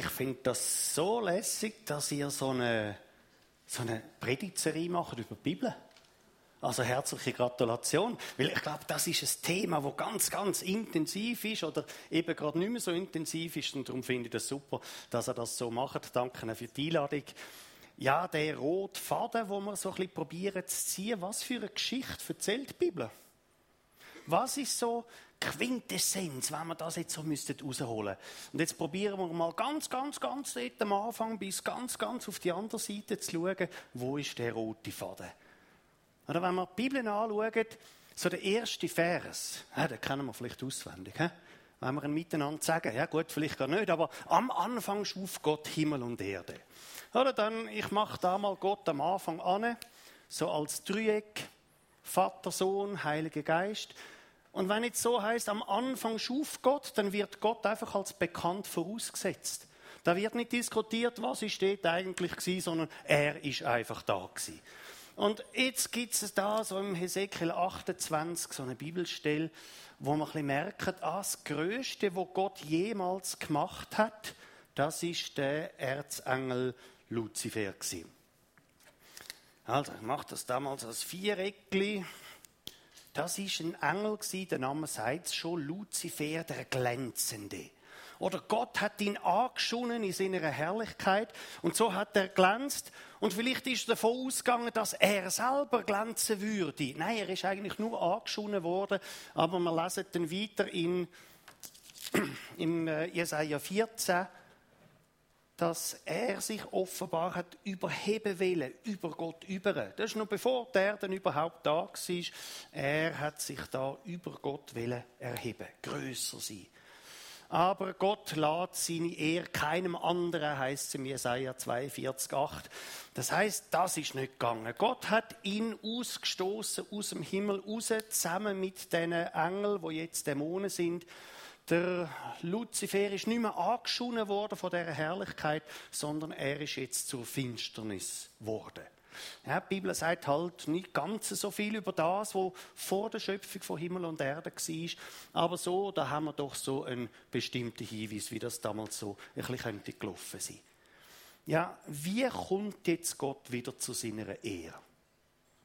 Ich finde das so lässig, dass ihr so eine, so eine Predigtserie macht über die Bibel. Also herzliche Gratulation, weil ich glaube, das ist ein Thema, das ganz, ganz intensiv ist oder eben gerade nicht mehr so intensiv ist und darum finde ich das super, dass er das so macht. Danke für die Einladung. Ja, der rote Faden, wo wir so ein bisschen probieren zu ziehen, was für eine Geschichte erzählt die Bibel? Was ist so Quintessenz, wenn wir das jetzt so müssten rausholen Und jetzt probieren wir mal ganz, ganz, ganz dort am Anfang bis ganz, ganz auf die andere Seite zu schauen, wo ist der rote Faden. Oder wenn wir die Bibel anschauen, so der erste Vers, ja, den kennen wir vielleicht auswendig, he? wenn wir ihn miteinander sagen, ja gut, vielleicht gar nicht, aber am Anfang schuf Gott Himmel und Erde. Oder dann, ich mache da mal Gott am Anfang an, so als Dreieck, Vater, Sohn, Heiliger Geist. Und wenn es so heißt, am Anfang schuf Gott, dann wird Gott einfach als bekannt vorausgesetzt. Da wird nicht diskutiert, was ist dort eigentlich gewesen, sondern er ist einfach da gewesen. Und jetzt gibt es da so im Hesekiel 28 so eine Bibelstelle, wo man ein merkt, ah, das Größte, was Gott jemals gemacht hat, das ist der Erzengel Luzifer gewesen. Also, ich mache das damals als Viereckli. Das ist ein Engel der Name sagt es schon, Luzifer, der Glänzende. Oder Gott hat ihn angeschonen in seiner Herrlichkeit und so hat er glänzt. Und vielleicht ist er davon ausgegangen, dass er selber glänzen würde. Nein, er ist eigentlich nur angeschonen worden. Aber wir lesen dann weiter in, im äh, Jesaja 14, dass er sich offenbar hat überheben wollen, über Gott über. Das ist noch bevor der dann überhaupt da war. Er hat sich da über Gott wollen erheben, größer sein. Aber Gott lädt seine Ehre keinem anderen, heißt es im Jesaja 42,8. Das heißt, das ist nicht gegangen. Gott hat ihn ausgestoßen aus dem Himmel raus, zusammen mit den Engeln, wo jetzt Dämonen sind der Luzifer ist nicht mehr angeschonen worden von dieser Herrlichkeit, sondern er ist jetzt zur Finsternis geworden. Ja, die Bibel sagt halt nicht ganz so viel über das, was vor der Schöpfung von Himmel und Erde war. Aber so, da haben wir doch so einen bestimmten Hinweis, wie das damals so ein bisschen gelaufen sein. Ja, wie kommt jetzt Gott wieder zu seiner Ehre?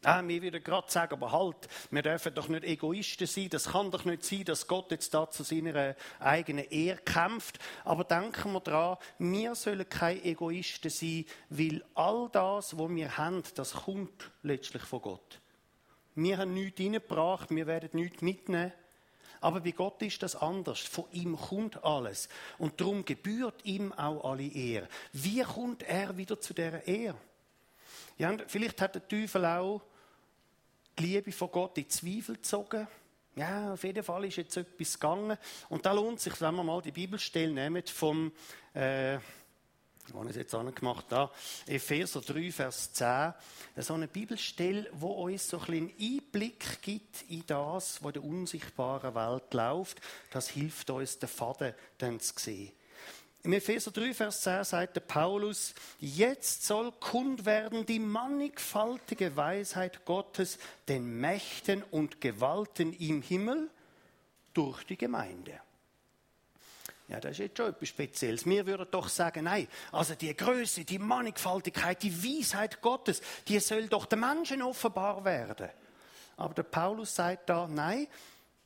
Ah, wir würden gerade sagen, aber halt, wir dürfen doch nicht Egoisten sein. Das kann doch nicht sein, dass Gott jetzt da zu seiner eigenen Ehre kämpft. Aber denken wir daran, wir sollen keine Egoisten sein, weil all das, was wir haben, das kommt letztlich von Gott. Wir haben nichts hineingebracht, wir werden nichts mitnehmen. Aber bei Gott ist das anders. Von ihm kommt alles. Und darum gebührt ihm auch alle Ehre. Wie kommt er wieder zu dieser Ehre? Ja, vielleicht hat der Teufel auch die Liebe von Gott in Zweifel gezogen. Ja, auf jeden Fall ist jetzt etwas gegangen. Und da lohnt sich, wenn wir mal die Bibelstelle nehmen vom, äh, wo habe ich es jetzt angemacht, da, Epheser 3, Vers 10, so eine Bibelstelle, wo uns so ein einen Einblick gibt in das, was in der unsichtbaren Welt läuft. Das hilft uns, den Faden dann zu sehen. Im Epheser 3, Vers 10 sagt der Paulus, jetzt soll kund werden die mannigfaltige Weisheit Gottes den Mächten und Gewalten im Himmel durch die Gemeinde. Ja, das ist jetzt schon etwas Spezielles. Wir würden doch sagen, nein, also die Größe, die Mannigfaltigkeit, die Weisheit Gottes, die soll doch den Menschen offenbar werden. Aber der Paulus sagt da, nein,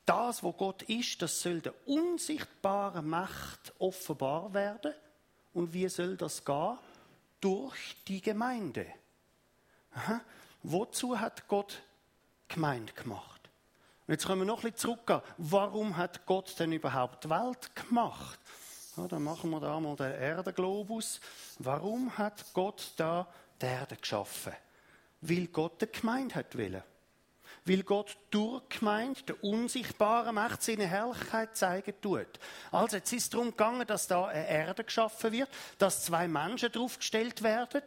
das, wo Gott ist, das soll der unsichtbaren Macht offenbar werden. Und wie soll das gehen? Durch die Gemeinde. Aha. Wozu hat Gott Gemeinde gemacht? Und jetzt können wir noch ein bisschen zurückgehen. Warum hat Gott denn überhaupt die Welt gemacht? Ja, dann machen wir da mal den Erdenglobus. Warum hat Gott da die Erde geschaffen? Weil Gott eine Gemeinde hat wollen weil Gott durch Gemeinde der unsichtbaren Macht seine Herrlichkeit zeigen tut. Also jetzt ist es darum gegangen, dass da eine Erde geschaffen wird, dass zwei Menschen draufgestellt werden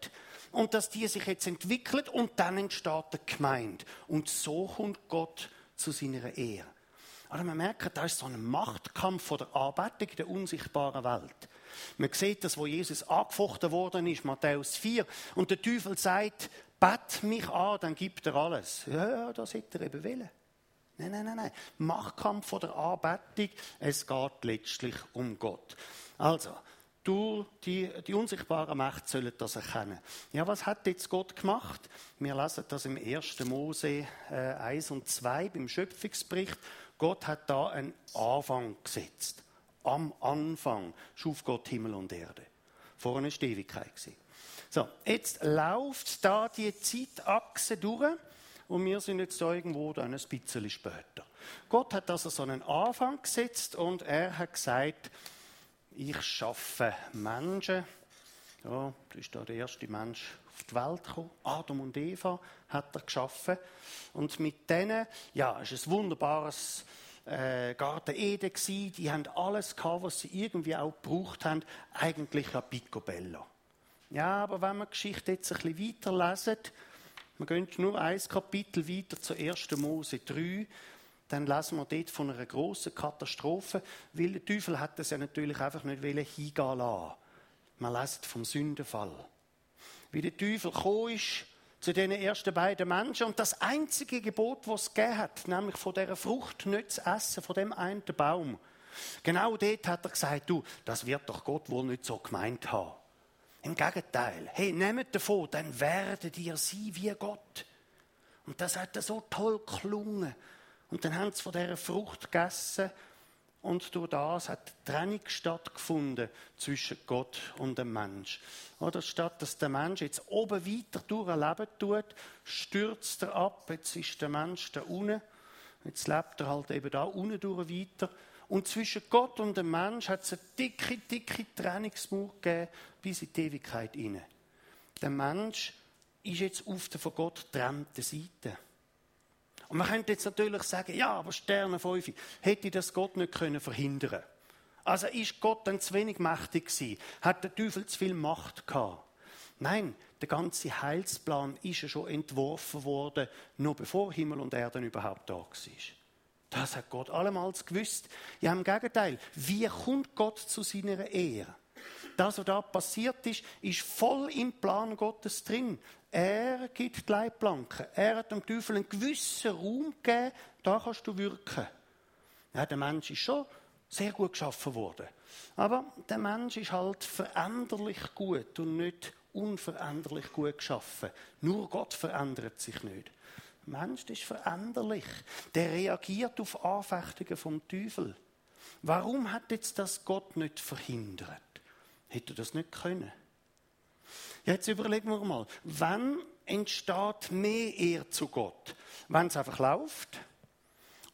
und dass die sich jetzt entwickelt und dann entsteht die Gemeinde. Und so kommt Gott zu seiner Ehre. Also man merkt, da ist so ein Machtkampf der Arbeitung in der unsichtbaren Welt. Man sieht das, wo Jesus angefochten worden ist, Matthäus 4. Und der Teufel sagt, bet mich an, dann gibt er alles. Ja, ja, das hätte er eben wollen. Nein, nein, nein, nein. Machtkampf von der Anbetung, es geht letztlich um Gott. Also, durch die, die unsichtbare Macht sollen das erkennen. Ja, was hat jetzt Gott gemacht? Wir lesen das im 1. Mose äh, 1 und 2 beim Schöpfungsbericht. Gott hat da einen Anfang gesetzt. Am Anfang schuf Gott Himmel und Erde. Vorne ist die Ewigkeit. So, jetzt läuft da die Zeitachse durch und wir sind jetzt da irgendwo dann ein bisschen später. Gott hat also so einen Anfang gesetzt und er hat gesagt, ich schaffe Menschen. Ja, da ist da der erste Mensch auf die Welt gekommen. Adam und Eva hat er geschaffen. Und mit denen, ja, es ist ein wunderbares äh, Garten Eden gewesen. Die haben alles gehabt, was sie irgendwie auch gebraucht haben. Eigentlich ein Picobello. Ja, aber wenn wir die Geschichte jetzt ein bisschen weiterlesen, wir gehen nur ein Kapitel weiter zur 1. Mose 3, dann lesen wir dort von einer großen Katastrophe, weil der Teufel hat das ja natürlich einfach nicht hingehen lassen. Man lässt vom Sündenfall. Wie der Teufel gekommen ist zu den ersten beiden Menschen und das einzige Gebot, was es gegeben hat, nämlich von dieser Frucht nicht zu essen, von dem einen Baum, genau dort hat er gesagt, du, das wird doch Gott wohl nicht so gemeint haben. Im Gegenteil, hey, nehmt davon, dann werdet ihr sie wie Gott. Und das hat so toll gelungen. Und dann haben sie von dieser Frucht gegessen und durch das hat Trennung stattgefunden zwischen Gott und dem Mensch. Oder statt dass der Mensch jetzt oben weiter durch ein Leben tut, stürzt er ab. Jetzt ist der Mensch da unten. Jetzt lebt er halt eben da unten durch weiter. Und zwischen Gott und dem Mensch hat es eine dicke, dicke Trennungsmauer gegeben bis in die Ewigkeit hinein. Der Mensch ist jetzt auf der von Gott getrennten Seite. Und man könnte jetzt natürlich sagen, ja, aber Sterne 5, hätte das Gott nicht können verhindern Also ist Gott dann zu wenig mächtig gewesen? Hat der Teufel zu viel Macht gehabt? Nein, der ganze Heilsplan ist ja schon entworfen worden, noch bevor Himmel und Erde überhaupt da war. Das hat Gott allemals gewusst. Ja, im Gegenteil, wie kommt Gott zu seiner Ehre? Das, was da passiert ist, ist voll im Plan Gottes drin. Er gibt die Leitplanken. Er hat dem Teufel einen gewissen Raum gegeben, da kannst du wirken. Ja, der Mensch ist schon sehr gut geschaffen worden. Aber der Mensch ist halt veränderlich gut und nicht unveränderlich gut geschaffen. Nur Gott verändert sich nicht. Mensch ist veränderlich. Der reagiert auf Anfechtungen vom Teufel. Warum hat jetzt das Gott nicht verhindert? Hätte er das nicht können? Jetzt überlegen wir mal, wann entsteht mehr Ehr zu Gott? Wenn es einfach läuft?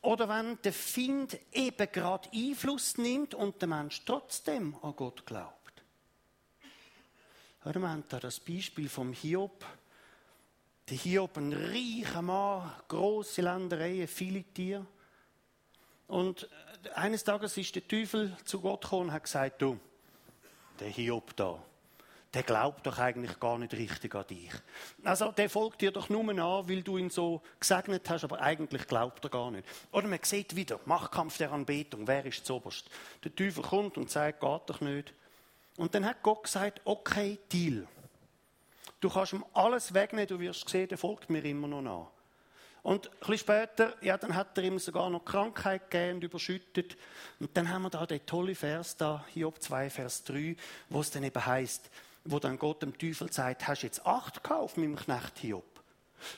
Oder wenn der Find eben gerade Einfluss nimmt und der Mensch trotzdem an Gott glaubt? wir haben da das Beispiel vom Hiob. Der Hiob, ein reicher Mann, große Ländereien, viele Tiere. Und eines Tages ist der Teufel zu Gott gekommen und hat gesagt, du, der Hiob da, der glaubt doch eigentlich gar nicht richtig an dich. Also der folgt dir doch nur an, weil du ihn so gesegnet hast, aber eigentlich glaubt er gar nicht. Oder man sieht wieder, Machtkampf der Anbetung, wer ist zuoberst? Der Teufel kommt und sagt, geht doch nicht. Und dann hat Gott gesagt, okay, Deal. Du kannst ihm alles wegnehmen, du wirst sehen, der folgt mir immer noch nach. Und ein bisschen später, ja, dann hat er ihm sogar noch Krankheit gegeben und überschüttet. Und dann haben wir da den tollen Vers da, Hiob 2, Vers 3, wo es dann eben heißt, wo dann Gott dem Teufel sagt, hast jetzt Acht auf meinem Knecht Hiob?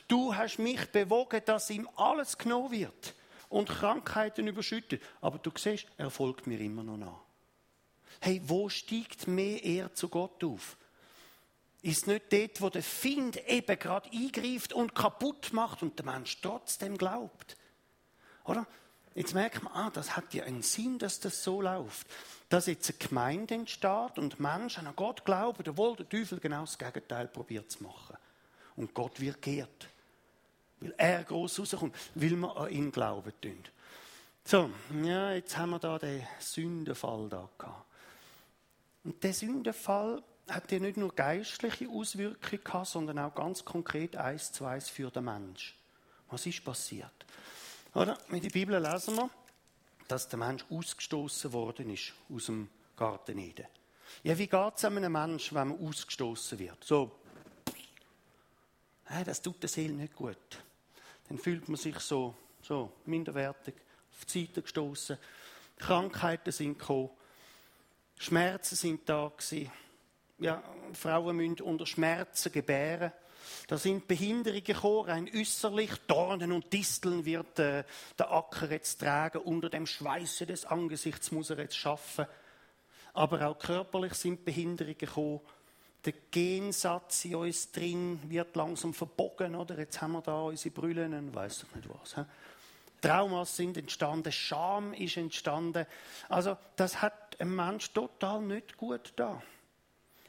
Du hast mich bewogen, dass ihm alles genommen wird und Krankheiten überschüttet. Aber du siehst, er folgt mir immer noch nach. Hey, wo steigt mehr er zu Gott auf? Ist nicht dort, wo der Find eben gerade eingreift und kaputt macht und der Mensch trotzdem glaubt. Oder? Jetzt merkt man, ah, das hat ja einen Sinn, dass das so läuft dass jetzt eine Gemeinde entsteht und Menschen an Gott glauben, obwohl der Teufel genau das Gegenteil probiert zu machen. Und Gott wird geehrt. Weil er groß rauskommt, weil wir an ihn glauben tun. So, ja, jetzt haben wir da den Sündenfall da gehabt. Und der Sündenfall hat ja nicht nur geistliche Auswirkungen gehabt, sondern auch ganz konkret eins zu eins für den Mensch. Was ist passiert? Oder? In der Bibel lesen wir, dass der Mensch ausgestoßen worden ist aus dem Garten Eden. Ja, wie geht es einem Menschen, wenn man ausgestoßen wird? So, hey, das tut der Seele nicht gut. Dann fühlt man sich so, so minderwertig, auf die Seite gestoßen. Krankheiten sind gekommen. Schmerzen sind da gewesen. Ja, Frauen müssen unter Schmerzen gebären. Da sind Behinderungen gekommen, rein äußerlich. Dornen und Disteln wird äh, der Acker jetzt tragen. Unter dem Schweiße des Angesichts muss er jetzt schaffen. Aber auch körperlich sind Behinderungen gekommen. Der Gensatz in uns drin wird langsam verbogen, oder? Jetzt haben wir da unsere Brüllen und weiss ich nicht was. He? Traumas sind entstanden, Scham ist entstanden. Also, das hat ein Mensch total nicht gut da.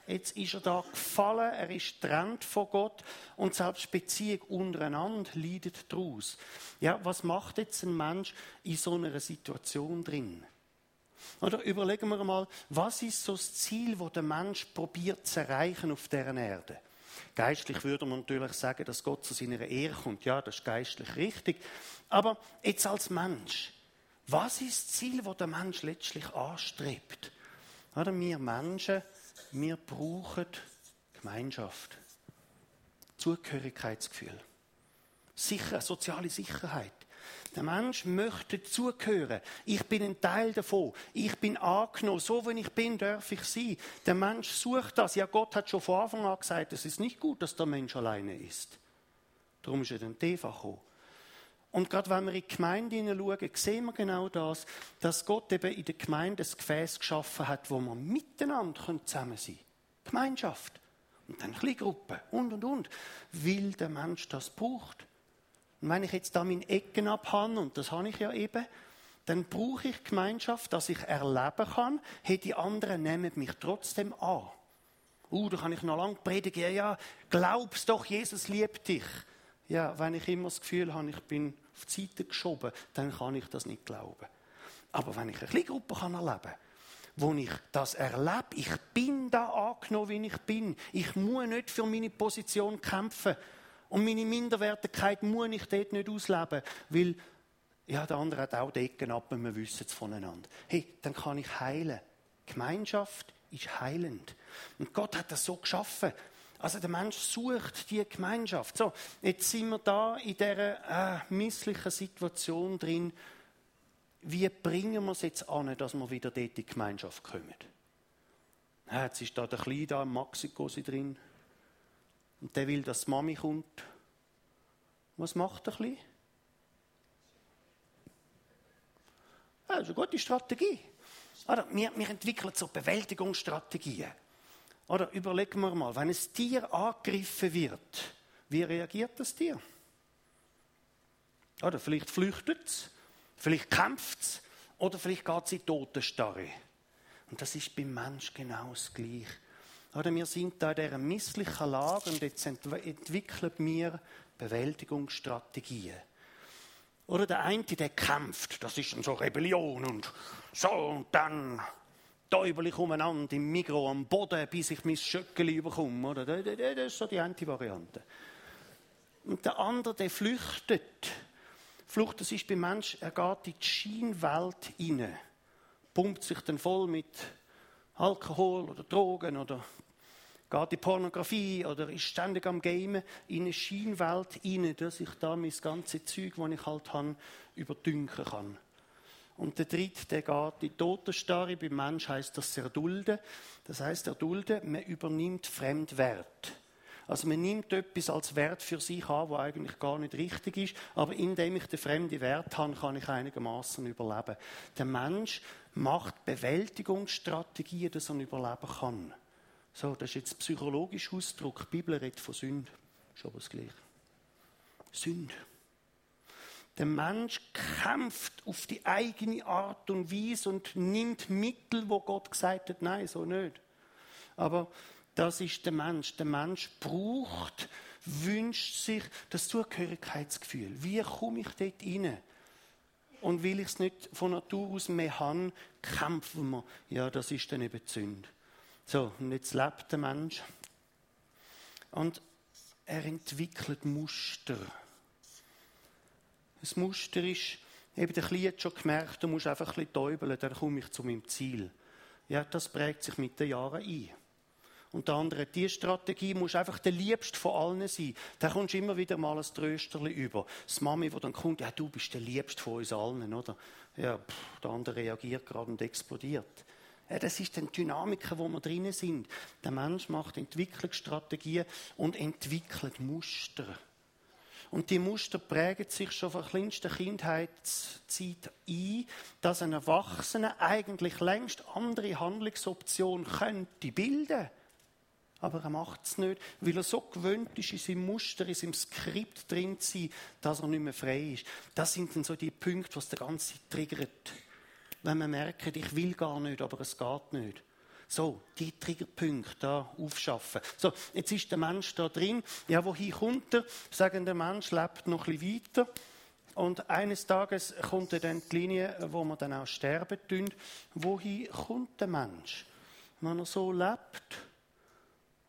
Jetzt ist er da gefallen, er ist getrennt von Gott und selbst Beziehung untereinander leidet daraus. Ja, was macht jetzt ein Mensch in so einer Situation drin? Oder überlegen wir mal, was ist so das Ziel, wo der Mensch probiert zu erreichen auf deren Erde? Geistlich würde man natürlich sagen, dass Gott zu seiner Ehre kommt. Ja, das ist geistlich richtig. Aber jetzt als Mensch, was ist das Ziel, wo der Mensch letztlich anstrebt? Oder wir Menschen, wir brauchen Gemeinschaft, Zugehörigkeitsgefühl, Sicher, soziale Sicherheit. Der Mensch möchte zugehören. Ich bin ein Teil davon. Ich bin angenommen. So wie ich bin, darf ich sein. Der Mensch sucht das. Ja, Gott hat schon von Anfang an gesagt, es ist nicht gut, dass der Mensch alleine ist. Darum ist er dann Eva gekommen. Und gerade wenn wir in die Gemeinde hineinschauen, sehen wir genau das, dass Gott eben in der Gemeinde ein Gefäß geschaffen hat, wo wir miteinander zusammen sein können. Gemeinschaft. Und dann Kleingruppen und, und, und. Weil der Mensch das braucht. Und wenn ich jetzt da meine Ecken abhabe, und das habe ich ja eben, dann brauche ich Gemeinschaft, dass ich erleben kann, hey, die anderen nehmen mich trotzdem an. Uh, da kann ich noch lange predigen, ja, ja, glaubst doch, Jesus liebt dich. Ja, wenn ich immer das Gefühl habe, ich bin auf die Seite geschoben, dann kann ich das nicht glauben. Aber wenn ich eine kleine Gruppe kann erleben kann, wo ich das erlebe, ich bin da angenommen, wie ich bin. Ich muss nicht für meine Position kämpfen. Und meine Minderwertigkeit muss ich dort nicht ausleben, weil ja, der andere hat auch die Ecken ab und wir wissen es voneinander. Hey, dann kann ich heilen. Gemeinschaft ist heilend. Und Gott hat das so geschaffen. Also der Mensch sucht die Gemeinschaft. So, jetzt sind wir da in dieser äh, misslichen Situation drin. Wie bringen wir es jetzt an, dass wir wieder dort in die Gemeinschaft kommen? Ja, jetzt ist da der Kleine da Maxiko drin. Und der will, dass die Mami kommt. Was macht der Kleine? Das ist eine gute Strategie. Wir entwickeln so Bewältigungsstrategien. Oder überlegen wir mal, wenn ein Tier angegriffen wird, wie reagiert das Tier? Oder vielleicht flüchtet es, vielleicht kämpft es, oder vielleicht geht es in Totenstarre. Und das ist beim Mensch genau das Gleiche. Oder wir sind da in dieser misslichen Lage und jetzt entwickeln wir Bewältigungsstrategien. Oder der eine, der kämpft, das ist dann so Rebellion und so und dann täubel ich umeinander im Mikro am Boden, bis ich mein Schöckeli überkomme. Oder? Das ist so die eine Variante. Und der andere, der flüchtet. Flucht, das ist beim Menschen, er geht in die Scheinwelt hinein, pumpt sich dann voll mit Alkohol oder Drogen oder geht in Pornografie oder ist ständig am Gamen in eine Scheinwelt hinein, dass ich da mein ganzes Zeug, das ich halt habe, überdünken kann. Und der dritte, der geht in Totenstarre. Beim Mensch heißt das erdulden. Das heißt erdulden, man übernimmt Fremdwert. Also man nimmt etwas als Wert für sich an, was eigentlich gar nicht richtig ist, aber indem ich den fremden Wert habe, kann ich einigermaßen überleben. Der Mensch macht Bewältigungsstrategien, dass er überleben kann. So, das ist jetzt psychologisch Ausdruck. Die Bibel redet von Sünde. Schon aber das Gleiche. Sünde. Der Mensch kämpft auf die eigene Art und Weise und nimmt Mittel, wo Gott gesagt hat, nein, so nicht. Aber das ist der Mensch. Der Mensch braucht, wünscht sich das Zugehörigkeitsgefühl. Wie komme ich dort rein? Und will ich es nicht von Natur aus mehr haben, kämpfen wir. Ja, das ist dann eben die Sünde. So, und jetzt lebt der Mensch. Und er entwickelt Muster. Das Muster ist, eben der Kleine hat schon gemerkt, du musst einfach ein bisschen täubeln, dann komme ich zu meinem Ziel. Ja, das prägt sich mit den Jahren ein. Und der andere, die Strategie muss einfach der Liebste von allen sein. Da kommst du immer wieder mal ein Trösterli über. Das Mami, die dann kommt, ja, du bist der Liebste von uns allen, oder? Ja, pff, der andere reagiert gerade und explodiert. Ja, das ist die Dynamik, wo wir drinnen sind. Der Mensch macht Entwicklungsstrategien und entwickelt Muster. Und die Muster prägen sich schon von kleinster Kindheitszeit ein, dass ein Erwachsener eigentlich längst andere Handlungsoptionen könnte bilden. Aber er macht es nicht, weil er so gewöhnt ist, in seinem Muster, in seinem Skript drin zu sein, dass er nicht mehr frei ist. Das sind dann so die Punkte, was der ganze triggert. Wenn man merkt, ich will gar nicht, aber es geht nicht. So, die Triggerpunkte da aufschaffen. So, jetzt ist der Mensch da drin. Ja, wohin kommt er? Sagen, der Mensch lebt noch ein bisschen weiter. Und eines Tages kommt dann die Linie, wo man dann auch sterben tun. Wohin kommt der Mensch? Wenn er so lebt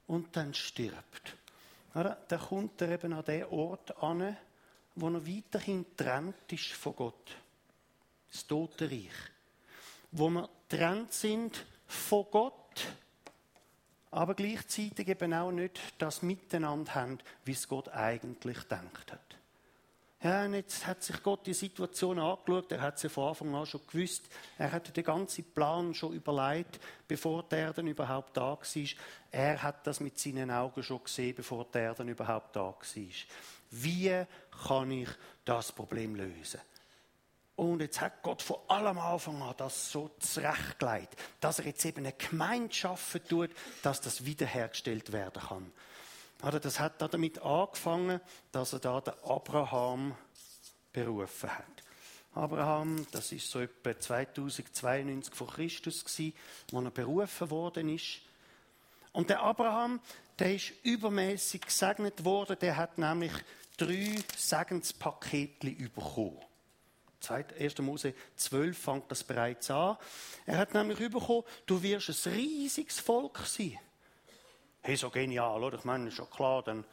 und dann stirbt. Oder? Dann kommt er eben an den Ort an, wo er weiterhin trennt ist von Gott. Das Totenreich. Wo wir trennt sind von Gott, aber gleichzeitig eben auch nicht das Miteinander haben, wie es Gott eigentlich denkt hat. Ja, und jetzt hat sich Gott die Situation angeschaut, er hat sie von Anfang an schon gewusst, er hatte den ganzen Plan schon überlegt, bevor der Erde überhaupt da war. Er hat das mit seinen Augen schon gesehen, bevor der Erde überhaupt da war. Wie kann ich das Problem lösen? Und jetzt hat Gott von allem Anfang an das so zurechtgelegt, dass er jetzt eben eine Gemeinde schaffen tut, dass das wiederhergestellt werden kann. Das hat damit angefangen, dass er da den Abraham berufen hat. Abraham, das ist so etwa 2092 vor Christus gewesen, wo er berufen worden ist. Und der Abraham, der ist übermäßig gesegnet worden. Der hat nämlich drei Segenspakete bekommen. 1. Mose 12 fängt das bereits an. Er hat nämlich bekommen, du wirst ein riesiges Volk sein. Hey, so genial, oder? Ich meine, ist schon klar, dann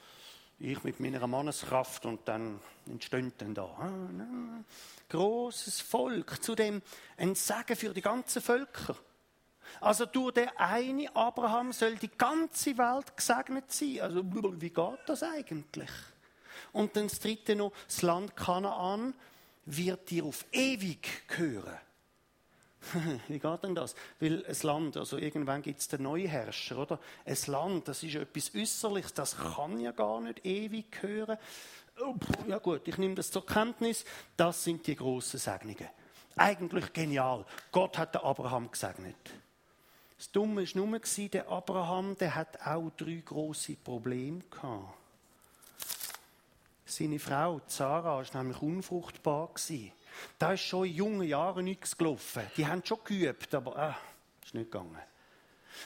ich mit meiner Manneskraft und dann entsteht dann da. Ah, Großes Volk, zudem ein Segen für die ganzen Völker. Also durch den einen Abraham soll die ganze Welt gesegnet sein. Also wie geht das eigentlich? Und dann das dritte noch, das Land Kanaan wird dir auf ewig gehören. Wie geht denn das? Weil ein Land, also irgendwann gibt es den neuen Herrscher, oder? Ein Land, das ist etwas Äußerliches, das kann ja gar nicht ewig gehören. Oh, ja gut, ich nehme das zur Kenntnis. Das sind die grossen Segnungen. Eigentlich genial. Gott hat den Abraham gesegnet. Das Dumme war nur, der Abraham der hat auch drei große Probleme gehabt. Seine Frau, Sarah, war nämlich unfruchtbar. Da ist schon in jungen Jahren nichts gelaufen. Die haben schon geübt, aber ah, ist nicht gegangen.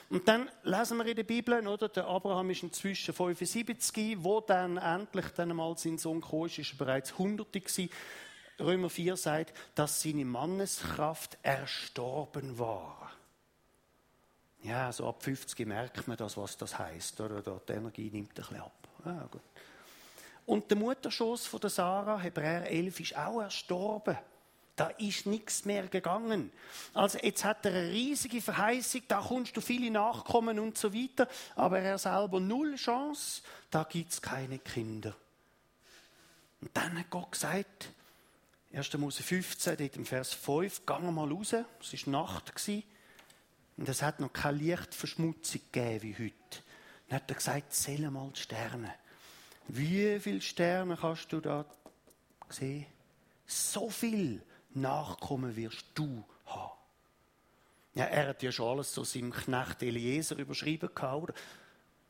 Und dann lesen wir in der Bibel, oder, der Abraham ist inzwischen 75, wo dann endlich dann einmal sein Sohn kam, ist er bereits 100 gewesen. Römer 4 sagt, dass seine Manneskraft erstorben war. Ja, so ab 50 merkt man das, was das heißt, oder? Die Energie nimmt ein bisschen ab. Ah, gut. Und der Mutterschoß von der Sarah, Hebräer 11, ist auch erstorben. Da ist nichts mehr gegangen. Also jetzt hat er eine riesige Verheißung, da kommst du viele Nachkommen und so weiter, aber er selber null Chance, da gibt es keine Kinder. Und dann hat Gott gesagt, 1. Mose 15, dort im Vers 5, geh mal raus, es war Nacht, und es hat noch keine Lichtverschmutzung gegeben wie heute. Dann hat er gesagt, zähle mal die Sterne. Wie viele Sterne kannst du da sehen? So viel Nachkommen wirst du haben. Ja, er hat ja schon alles so seinem Knecht Eliezer überschrieben gehabt.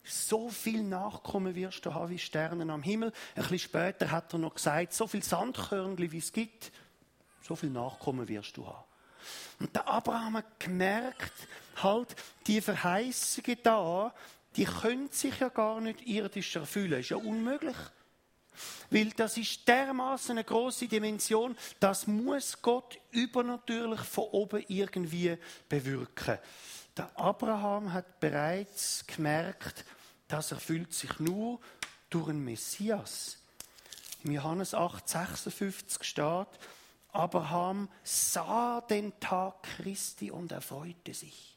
So viel Nachkommen wirst du haben wie Sterne am Himmel. Ein bisschen später hat er noch gesagt, so viel Sandkörnchen wie es gibt, so viel Nachkommen wirst du haben. Und der Abraham hat gemerkt, halt, die Verheißungen da, die können sich ja gar nicht irdisch erfüllen. Ist ja unmöglich. Weil das ist dermaßen eine große Dimension, das muss Gott übernatürlich von oben irgendwie bewirken. Der Abraham hat bereits gemerkt, das erfüllt sich nur durch einen Messias. Im Johannes 8, 56 steht, Abraham sah den Tag Christi und erfreute sich.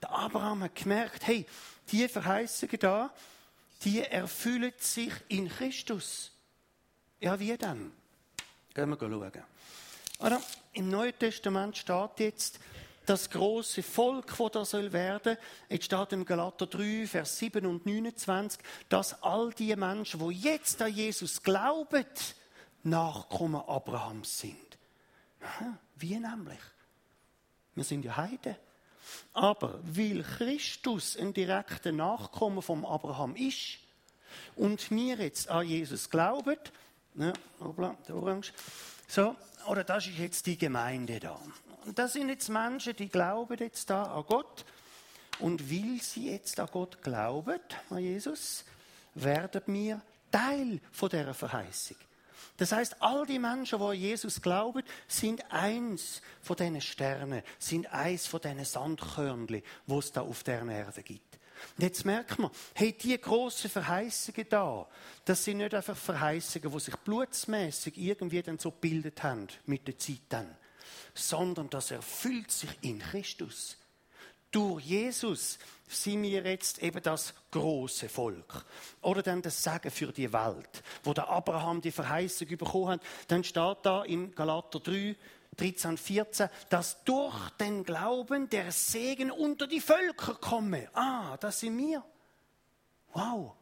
Der Abraham hat gemerkt, hey, die Verheißungen da, die erfüllen sich in Christus. Ja, wie denn? Gehen wir schauen. Oder, Im Neuen Testament steht jetzt, das große Volk, wo da soll werden. Jetzt steht im Galater 3, Vers 7 und 29, dass all die Menschen, wo jetzt an Jesus glauben, Nachkommen Abrahams sind. Wie nämlich? Wir sind ja Heiden. Aber weil Christus ein direkter Nachkommen vom Abraham ist und wir jetzt an Jesus glauben, ne, der Orange, so, oder das ist jetzt die Gemeinde da. Und das sind jetzt Menschen, die glauben jetzt da an Gott. Und weil sie jetzt an Gott glauben, an Jesus, werden wir Teil von dieser Verheißung. Das heißt, all die Menschen, die an Jesus glauben, sind eins von diesen Sternen, sind eins von diesen Sandkörnchen, wo es da auf der Erde gibt. Und jetzt merkt man, hey, die grossen Verheißungen da, das sind nicht einfach Verheißungen, die sich blutsmäßig irgendwie dann so gebildet haben mit der Zeit dann, sondern das erfüllt sich in Christus. Durch Jesus sind wir jetzt eben das große Volk. Oder dann das Sagen für die Welt. Wo der Abraham die Verheißung bekommen hat, dann steht da in Galater 3, 13, 14, dass durch den Glauben der Segen unter die Völker komme. Ah, das sind wir. Wow.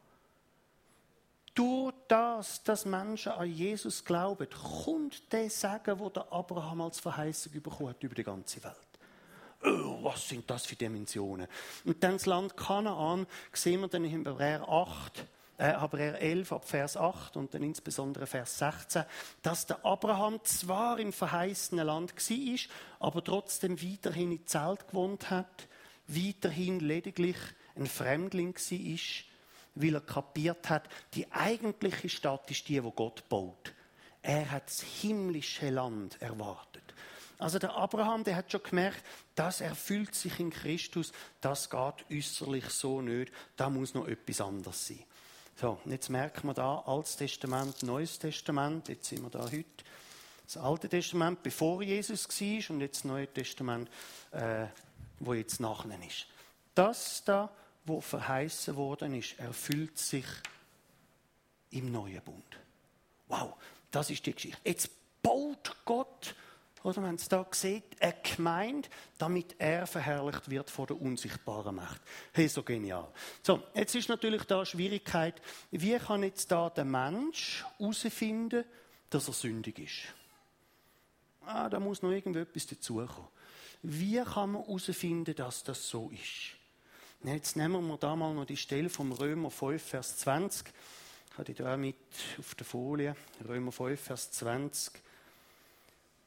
Durch das, dass Menschen an Jesus glauben, kommt der Segen, wo der Abraham als Verheißung bekommen hat über die ganze Welt. Oh, was sind das für Dimensionen? Und dann das Land Kanaan sehen wir dann in Hebräer 8, äh, Hebräer 11 ab Vers 8 und dann insbesondere Vers 16, dass der Abraham zwar im verheißenen Land war, aber trotzdem weiterhin in Zelt gewohnt hat, weiterhin lediglich ein Fremdling war, weil er kapiert hat, die eigentliche Stadt ist die, wo Gott baut. Er hat das himmlische Land erwartet. Also der Abraham, der hat schon gemerkt, das erfüllt sich in Christus, das geht äußerlich so nicht, da muss noch etwas anderes sein. So, jetzt merkt man da Altes Testament, Neues Testament, jetzt sind wir da heute. Das Alte Testament, bevor Jesus war, und jetzt das Neue Testament, äh, wo jetzt nachher ist. Das da, wo verheißen worden ist, erfüllt sich im neuen Bund. Wow, das ist die Geschichte. Jetzt baut Gott oder man es da sieht, eine Gemeinde, damit er verherrlicht wird vor der unsichtbaren Macht. Hey, so genial. So, jetzt ist natürlich da Schwierigkeit, wie kann jetzt da der Mensch herausfinden, dass er sündig ist? Ah, da muss noch irgendetwas dazukommen. Wie kann man herausfinden, dass das so ist? Jetzt nehmen wir da mal noch die Stelle vom Römer 5, Vers 20. Ich habe die da mit auf der Folie. Römer 5, Vers 20.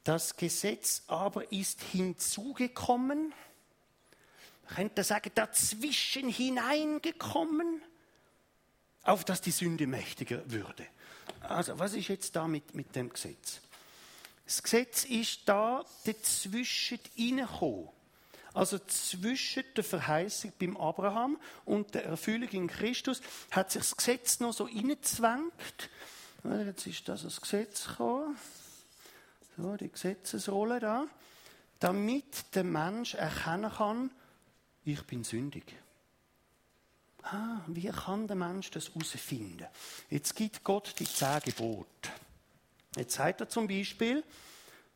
Das Gesetz aber ist hinzugekommen. Man könnte sagen, dazwischen hineingekommen, auf dass die Sünde mächtiger würde. Also, was ist jetzt da mit, dem Gesetz? Das Gesetz ist da dazwischen hineingekommen. Also zwischen der Verheißung beim Abraham und der Erfüllung in Christus hat sich das Gesetz noch so hineingezwängt. Jetzt ist das das Gesetz gekommen so die Gesetzesrolle da, damit der Mensch erkennen kann, ich bin sündig. Ah, wie kann der Mensch das herausfinden? Jetzt gibt Gott die zehn Gebote. Jetzt sagt er zum Beispiel,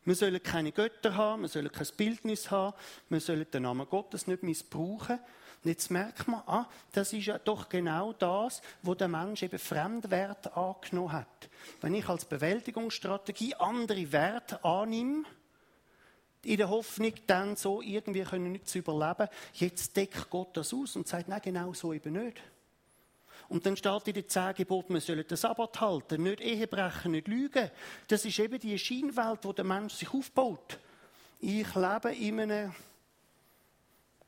wir sollen keine Götter haben, wir sollen kein Bildnis haben, wir sollen den Namen Gottes nicht missbrauchen. Und jetzt merkt man, ah, das ist ja doch genau das, wo der Mensch eben Fremdwert angenommen hat. Wenn ich als Bewältigungsstrategie andere Werte annehme, in der Hoffnung, dann so irgendwie können nicht zu überleben, jetzt deckt Gott das aus und sagt, nein, genau so eben nicht. Und dann steht in den zehn Geboten, man soll den Sabbat halten, nicht Ehe brechen, nicht lügen. Das ist eben die Scheinwelt, wo der Mensch sich aufbaut. Ich lebe in einer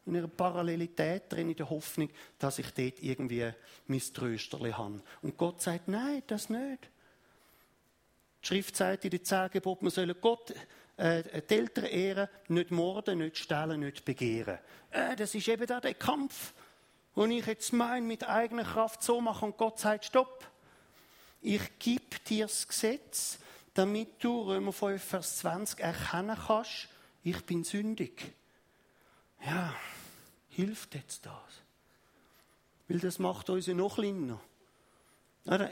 in einer Parallelität drin, in der Hoffnung, dass ich dort irgendwie mein Trösterli habe. Und Gott sagt, nein, das nicht. Die Schrift sagt in den zehn Geboten, man soll Gott, äh, die Eltern ehren, nicht morden, nicht stehlen, nicht begehren. Äh, das ist eben da der Kampf, wo ich jetzt meine, mit eigener Kraft so mache und Gott sagt, stopp. Ich gebe dir das Gesetz, damit du, Römer 5, Vers 20, erkennen kannst, ich bin sündig. Ja, hilft jetzt das? Weil das macht uns ja noch kleiner.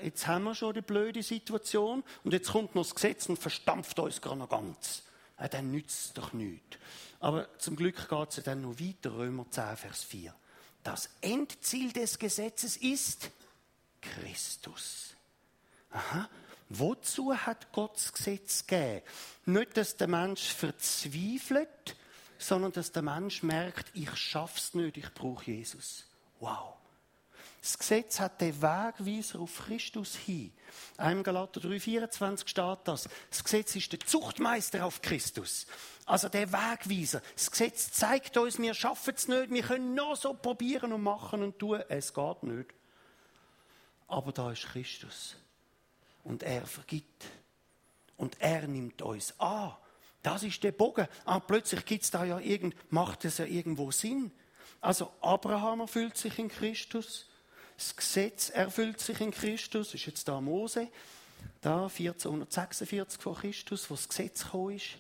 Jetzt haben wir schon die blöde Situation und jetzt kommt noch das Gesetz und verstampft uns gerade noch ganz. äh, dann nützt es doch nichts. Aber zum Glück geht es dann noch weiter, Römer 10, Vers 4. Das Endziel des Gesetzes ist Christus. Aha. Wozu hat Gott das Gesetz gegeben? Nicht, dass der Mensch verzweifelt, sondern dass der Mensch merkt, ich schaff's nicht, ich brauche Jesus. Wow. Das Gesetz hat den Wegweiser auf Christus hin. Einem Galater 3,24 steht das. Das Gesetz ist der Zuchtmeister auf Christus. Also der Wegweiser. Das Gesetz zeigt uns, wir schaffen es nicht, wir können noch so probieren und machen und tun. Es geht nicht. Aber da ist Christus. Und er vergibt. Und er nimmt uns an. Das ist der Bogen. Ah, plötzlich gibt es da ja irgend, macht es ja irgendwo Sinn. Also Abraham erfüllt sich in Christus. Das Gesetz erfüllt sich in Christus. Ist jetzt da Mose. Da 1446 vor Christus, wo das Gesetz gekommen ist.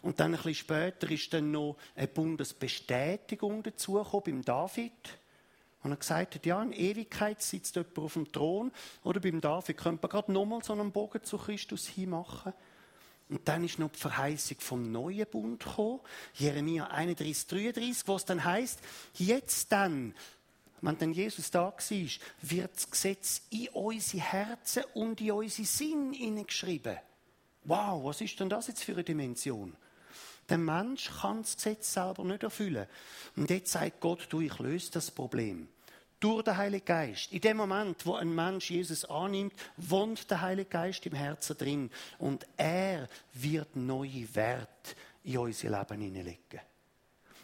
Und dann ein bisschen später ist dann noch eine Bundesbestätigung dazugekommen beim David. Und er gesagt hat, ja, in Ewigkeit sitzt jemand auf dem Thron. Oder beim David könnte man gerade nochmal so einen Bogen zu Christus hinmachen. Und dann ist noch die Verheißung vom neuen Bund gekommen. Jeremia 31, 33, wo es dann heißt, jetzt dann, wenn dann Jesus da war, wird das Gesetz in unsere Herzen und in unsere Sinn hineingeschrieben. Wow, was ist denn das jetzt für eine Dimension? Der Mensch kann das Gesetz selber nicht erfüllen. Und jetzt sagt Gott, du, ich löse das Problem durch den Heiligen Geist. In dem Moment, wo ein Mensch Jesus annimmt, wohnt der Heilige Geist im Herzen drin und er wird neue Werte in unser Leben hineinlegen.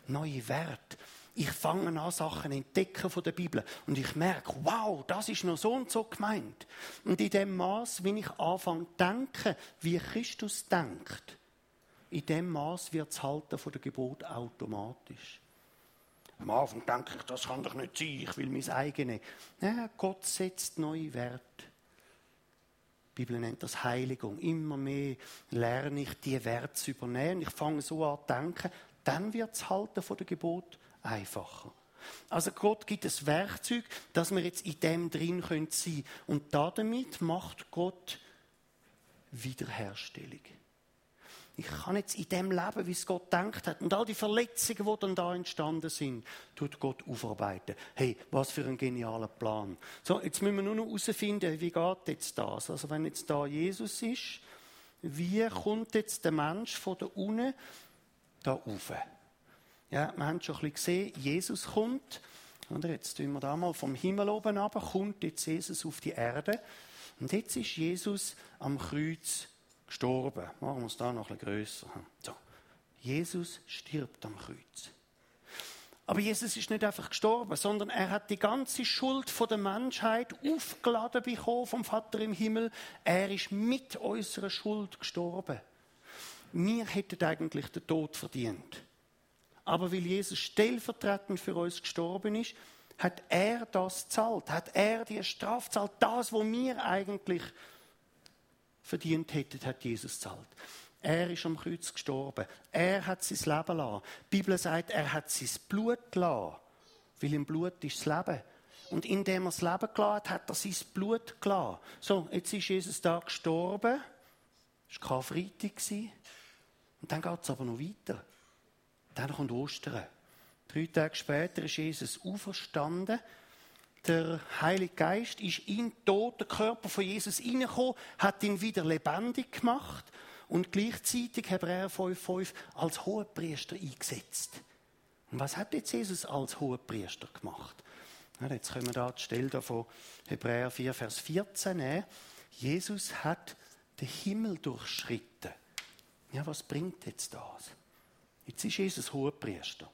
Neue Werte. Ich fange an, Sachen zu entdecken von der Bibel und ich merke, wow, das ist noch so und so gemeint. Und in dem Maß, wenn ich anfange zu denken, wie Christus denkt, in dem Maß wird das Halten von der Gebot automatisch. Am Anfang denke ich, das kann doch nicht sein, ich will mein eigenes. Ja, Gott setzt neue Werte. Die Bibel nennt das Heiligung. Immer mehr lerne ich, die Werte zu übernehmen. Ich fange so an zu denken, dann wird das Halten von der Gebot einfacher. Also Gott gibt es Werkzeug, dass wir jetzt in dem drin sein können. Und damit macht Gott Wiederherstellung. Ich kann jetzt in dem leben, wie es Gott denkt hat. Und all die Verletzungen, die dann da entstanden sind, tut Gott aufarbeiten. Hey, was für ein genialer Plan. So, jetzt müssen wir nur noch herausfinden, wie geht jetzt das? Also, wenn jetzt da Jesus ist, wie kommt jetzt der Mensch von da unten da rauf? Ja, wir haben schon ein bisschen gesehen, Jesus kommt. Oder jetzt tun wir da mal vom Himmel oben ab, kommt jetzt Jesus auf die Erde. Und jetzt ist Jesus am Kreuz gestorben. Machen wir es da noch ein bisschen grösser. So. Jesus stirbt am Kreuz. Aber Jesus ist nicht einfach gestorben, sondern er hat die ganze Schuld der Menschheit aufgeladen bekommen vom Vater im Himmel. Er ist mit unserer Schuld gestorben. Wir hätten eigentlich den Tod verdient. Aber weil Jesus stellvertretend für uns gestorben ist, hat er das zahlt, hat er die Strafe zahlt, das, wo wir eigentlich verdient hätten, hat Jesus zahlt. Er ist am Kreuz gestorben. Er hat sein Leben lassen. Die Bibel sagt, er hat sein Blut lassen. Weil im Blut ist das Leben. Und indem er das Leben gelassen hat, hat er sein Blut gelassen. So, jetzt ist Jesus da gestorben. Es war Karfreitag. Und dann geht es aber noch weiter. Dann kommt Ostern. Drei Tage später ist Jesus auferstanden der Heilige Geist ist in den toten Körper von Jesus hineingekommen, hat ihn wieder lebendig gemacht und gleichzeitig Hebräer 5,5 als Hohepriester eingesetzt. Und was hat jetzt Jesus als Hohepriester gemacht? Jetzt können wir da die Stelle von Hebräer 4, Vers 14 nehmen. Jesus hat den Himmel durchschritten. Ja, was bringt jetzt das? Jetzt ist Jesus Hohepriester.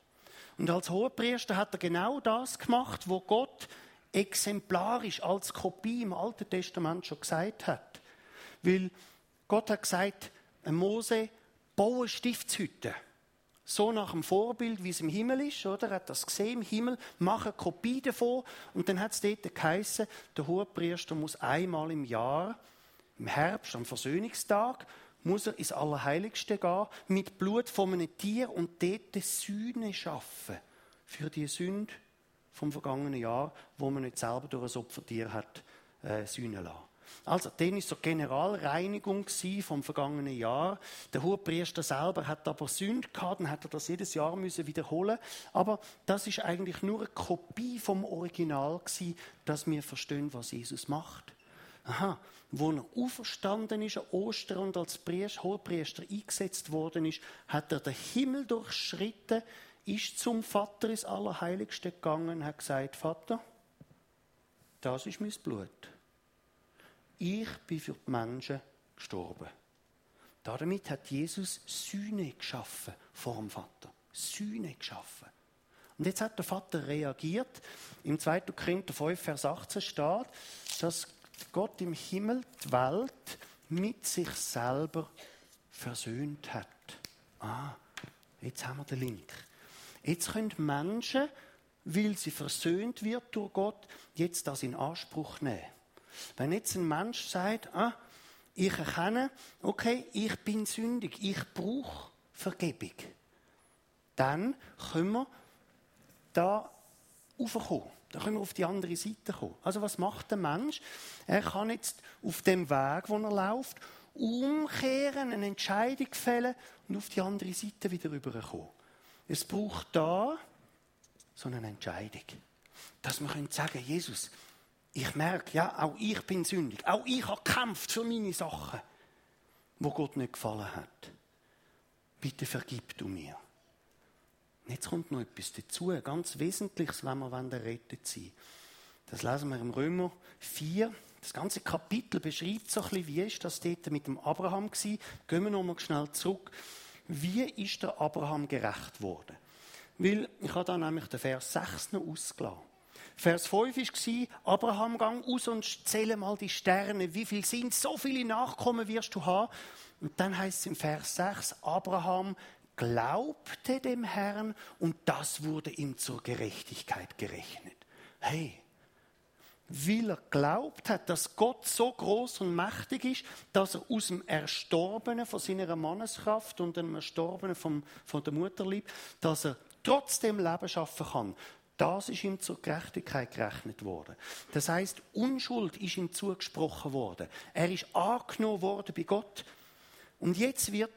Und als Hohepriester hat er genau das gemacht, wo Gott exemplarisch als Kopie im Alten Testament schon gesagt hat. Weil Gott hat gesagt, Mose, baue Stiftshütte. So nach dem Vorbild, wie es im Himmel ist, oder? Er hat das gesehen im Himmel, mache eine Kopie davon. Und dann hat es dort geheißen, der Hohepriester muss einmal im Jahr, im Herbst, am Versöhnungstag, muss er ins Allerheiligste gehen, mit Blut von einem Tier und dort Sühne schaffen. Für die Sünde vom vergangenen Jahr, wo man nicht selber durch ein Opfertier hat äh, sühnen lassen. Also, dann war so Generalreinigung vom vergangenen Jahr. Der Hohepriester selber hat aber Sünde gehabt, dann hat er das jedes Jahr müssen wiederholen. Aber das ist eigentlich nur eine Kopie vom Original gewesen, dass wir verstehen, was Jesus macht. Aha, wo er auferstanden ist an Ostern und als Priester, Hohepriester eingesetzt worden ist, hat er den Himmel durchschritten, ist zum Vater ins Allerheiligste gegangen und hat gesagt, Vater, das ist mein Blut. Ich bin für die Menschen gestorben. Damit hat Jesus Sühne geschaffen vor dem Vater. Sühne geschaffen. Und jetzt hat der Vater reagiert. Im 2. Korinther 5, Vers 18 steht, dass Gott im Himmel die Welt mit sich selber versöhnt hat. Ah, jetzt haben wir den Link. Jetzt können Menschen, weil sie versöhnt wird durch Gott, jetzt das in Anspruch nehmen. Wenn jetzt ein Mensch sagt, ah, ich erkenne, okay, ich bin sündig, ich brauche Vergebung, dann können wir da raufkommen. Dann können wir auf die andere Seite kommen. Also was macht der Mensch? Er kann jetzt auf dem Weg, wo er läuft, umkehren, eine Entscheidung fällen und auf die andere Seite wieder rüberkommen. Es braucht da so eine Entscheidung, dass wir sagen können Jesus, ich merke, ja, auch ich bin sündig. Auch ich habe gekämpft für meine Sachen, wo Gott nicht gefallen hat. Bitte vergib du mir. Und jetzt kommt noch etwas dazu, ganz Wesentliches, wenn wir errettet sein Das lesen wir im Römer 4. Das ganze Kapitel beschreibt so ein bisschen, wie ist das dort mit dem Abraham war. Gehen wir nochmal schnell zurück. Wie ist der Abraham gerecht worden? Weil ich habe da nämlich den Vers 6 noch ausgelassen. Vers 5 war, Abraham, gang aus und zähle mal die Sterne. Wie viel sind? So viele Nachkommen wirst du haben. Und dann heißt es im Vers 6, Abraham glaubte dem Herrn und das wurde ihm zur Gerechtigkeit gerechnet. Hey, weil er glaubt hat, dass Gott so groß und mächtig ist, dass er aus dem Erstorbenen von seiner Manneskraft und dem Erstorbenen vom, von der Mutterlieb, dass er trotzdem Leben schaffen kann. Das ist ihm zur Gerechtigkeit gerechnet worden. Das heißt, Unschuld ist ihm zugesprochen worden. Er ist angenommen worden bei Gott. Und jetzt wird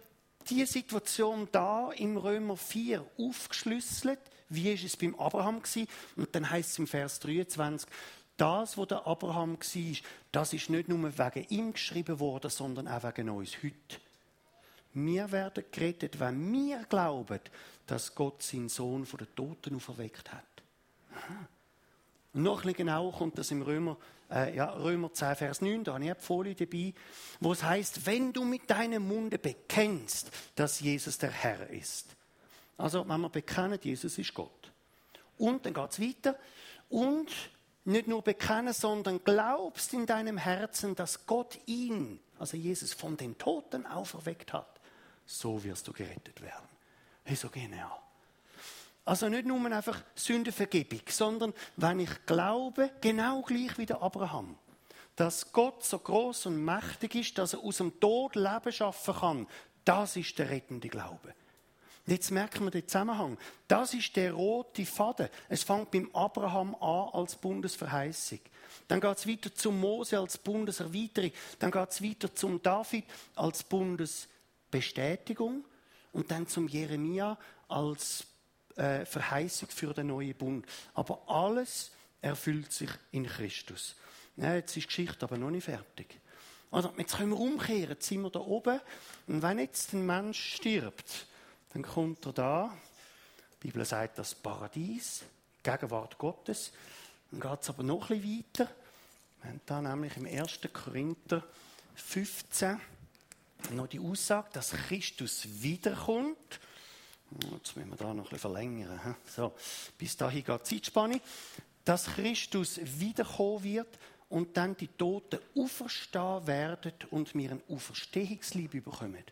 die Situation da im Römer 4 aufgeschlüsselt. Wie ist es beim Abraham gewesen? Und dann heißt es im Vers 23, das, wo der Abraham war, das ist nicht nur wegen ihm geschrieben worden, sondern auch wegen uns heute. Wir werden gerettet, wenn wir glauben, dass Gott seinen Sohn von den Toten auferweckt hat. Und noch ein bisschen genauer kommt das im Römer, äh, ja, Römer 10, Vers 9, da habe ich eine Folie dabei, wo es heißt, wenn du mit deinem Munde bekennst, dass Jesus der Herr ist. Also, wenn wir bekennen, Jesus ist Gott. Und dann geht es weiter. Und nicht nur bekennen, sondern glaubst in deinem Herzen, dass Gott ihn, also Jesus, von den Toten auferweckt hat, so wirst du gerettet werden. Hey, so genial. Also nicht nur einfach Sündenvergebung, sondern wenn ich glaube, genau gleich wie der Abraham, dass Gott so groß und mächtig ist, dass er aus dem Tod Leben schaffen kann, das ist der rettende Glaube. Jetzt merken wir den Zusammenhang. Das ist der rote Faden. Es fängt beim Abraham an als Bundesverheißung. Dann geht es weiter zum Mose als Bundeserweiterung. Dann geht es weiter zum David als Bundesbestätigung. Und dann zum Jeremia als äh, Verheißung für den neuen Bund. Aber alles erfüllt sich in Christus. Ja, jetzt ist die Geschichte aber noch nicht fertig. Oder jetzt können wir umkehren, jetzt sind wir da oben. Und wenn jetzt ein Mensch stirbt, dann kommt er da. Die Bibel sagt das Paradies, Gegenwart Gottes. Dann geht es aber noch ein bisschen weiter. Wir haben da nämlich im 1. Korinther 15 noch die Aussage, dass Christus wiederkommt Jetzt müssen wir da noch ein bisschen verlängern. So, bis dahin geht die Zeitspanne. Dass Christus wiederkommen wird und dann die Toten auferstehen werden und wir ein Auferstehungslieb bekommen.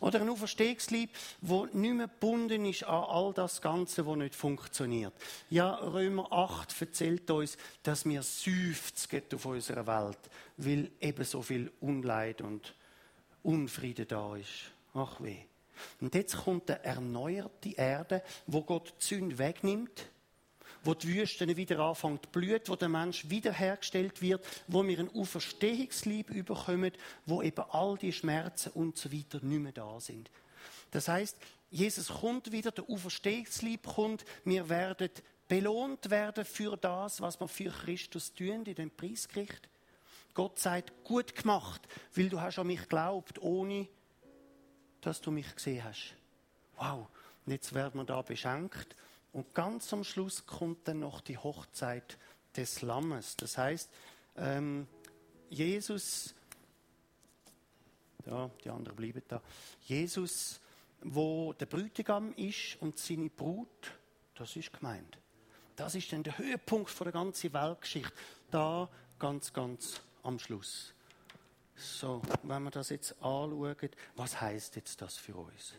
Oder ein Auferstehungslieb, wo nicht mehr gebunden ist an all das Ganze, was nicht funktioniert. Ja, Römer 8 erzählt uns, dass wir seufzen auf unserer Welt, weil eben so viel Unleid und Unfrieden da ist. Ach weh. Und jetzt kommt eine erneuerte Erde, wo Gott die Sünde wegnimmt. Wo die Wüste wieder anfängt zu blühen, wo der Mensch wiederhergestellt wird, wo wir ein Auferstehungslieb überkommen, wo eben all die Schmerzen und so weiter nicht mehr da sind. Das heißt, Jesus kommt wieder, der Auferstehungslieb kommt, wir werden belohnt werden für das, was wir für Christus tun in dem Preisgericht. Gott sagt, gut gemacht, weil du hast an mich geglaubt, ohne dass du mich gesehen hast. Wow, und jetzt werden wir da beschenkt. Und ganz am Schluss kommt dann noch die Hochzeit des Lammes. Das heißt, ähm, Jesus, ja, die anderen bleiben da. Jesus, wo der Bräutigam ist und seine Brut, das ist gemeint. Das ist dann der Höhepunkt der ganzen Weltgeschichte. Da ganz, ganz am Schluss. So, wenn wir das jetzt anschauen, was heißt jetzt das für uns?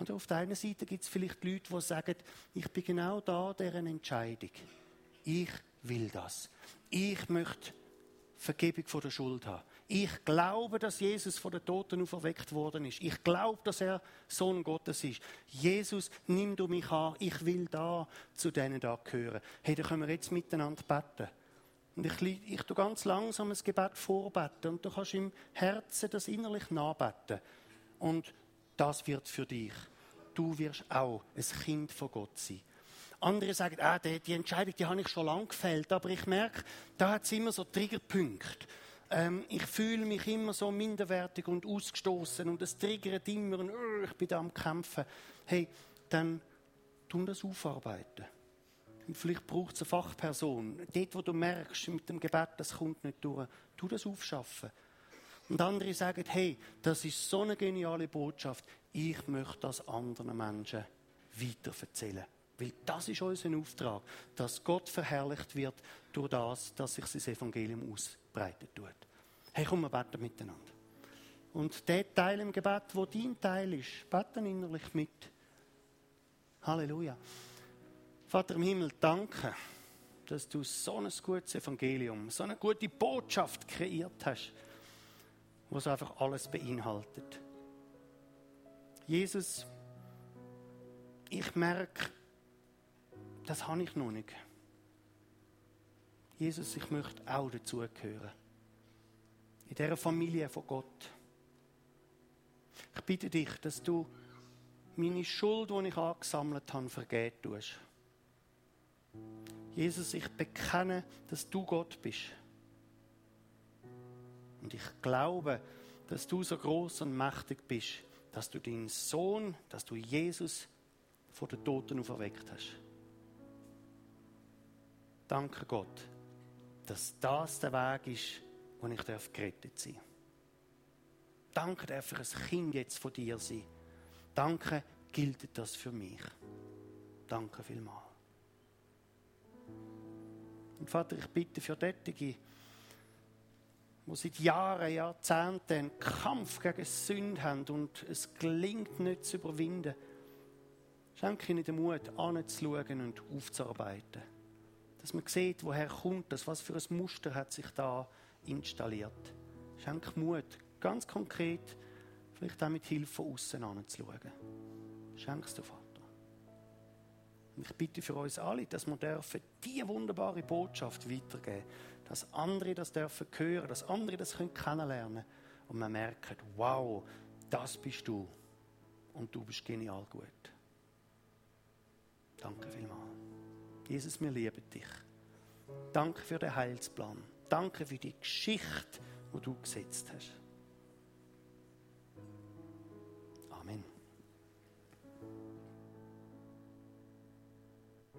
Und auf der einen Seite gibt es vielleicht Leute, die sagen, ich bin genau da, deren Entscheidung. Ich will das. Ich möchte Vergebung von der Schuld haben. Ich glaube, dass Jesus von den Toten auferweckt worden ist. Ich glaube, dass er Sohn Gottes ist. Jesus, nimm du mich an. Ich will da zu denen da gehören. Hey, dann können wir jetzt miteinander beten. Und ich, ich tue ganz langsam ein Gebet vorbeten und du kannst im Herzen das innerlich nachbeten. Und das wird für dich. Du wirst auch ein Kind von Gott sein. Andere sagen, ah, die, die Entscheidung, die habe ich schon lange gefällt, aber ich merke, da hat es immer so Triggerpunkte. Ähm, ich fühle mich immer so minderwertig und ausgestoßen und es triggert immer und uh, ich bin da am Kämpfen. Hey, dann tun das aufarbeiten. Und vielleicht braucht es eine Fachperson. Dort, wo du merkst, mit dem Gebet, das kommt nicht durch, tu das aufschaffen. Und andere sagen, hey, das ist so eine geniale Botschaft, ich möchte das anderen Menschen weiter erzählen. Weil das ist unser Auftrag, dass Gott verherrlicht wird durch das, dass sich das Evangelium ausbreitet tut. Hey, komm, wir beten miteinander. Und der Teil im Gebet, wo dein Teil ist, beten innerlich mit. Halleluja. Vater im Himmel, danke, dass du so ein gutes Evangelium, so eine gute Botschaft kreiert hast was einfach alles beinhaltet. Jesus, ich merke, das habe ich noch nicht. Jesus, ich möchte auch dazugehören. In dieser Familie von Gott. Ich bitte dich, dass du meine Schuld, die ich angesammelt habe, vergeben tust. Jesus, ich bekenne, dass du Gott bist. Und ich glaube, dass du so groß und mächtig bist, dass du deinen Sohn, dass du Jesus vor den Toten auferweckt hast. Danke Gott, dass das der Weg ist, wo ich gerettet sein darf. Danke darf ein Kind jetzt von dir sein. Danke gilt das für mich. Danke vielmals. Und Vater, ich bitte für Tätige, die seit Jahren, Jahrzehnten einen Kampf gegen Sünde haben und es gelingt nicht zu überwinden. Schenke ihnen den Mut, anzuschauen und aufzuarbeiten. Dass man sieht, woher kommt das, was für ein Muster hat sich da installiert. Schenke Mut, ganz konkret, vielleicht auch mit Hilfe von außen anzuschauen. Schenke es dir, Vater. Und ich bitte für uns alle, dass wir dürfen diese wunderbare Botschaft weitergeben dass andere das dürfen hören, dass andere das können kennenlernen und man merkt, wow, das bist du und du bist genial gut. Danke vielmals. Jesus, wir lieben dich. Danke für den Heilsplan. Danke für die Geschichte, die du gesetzt hast.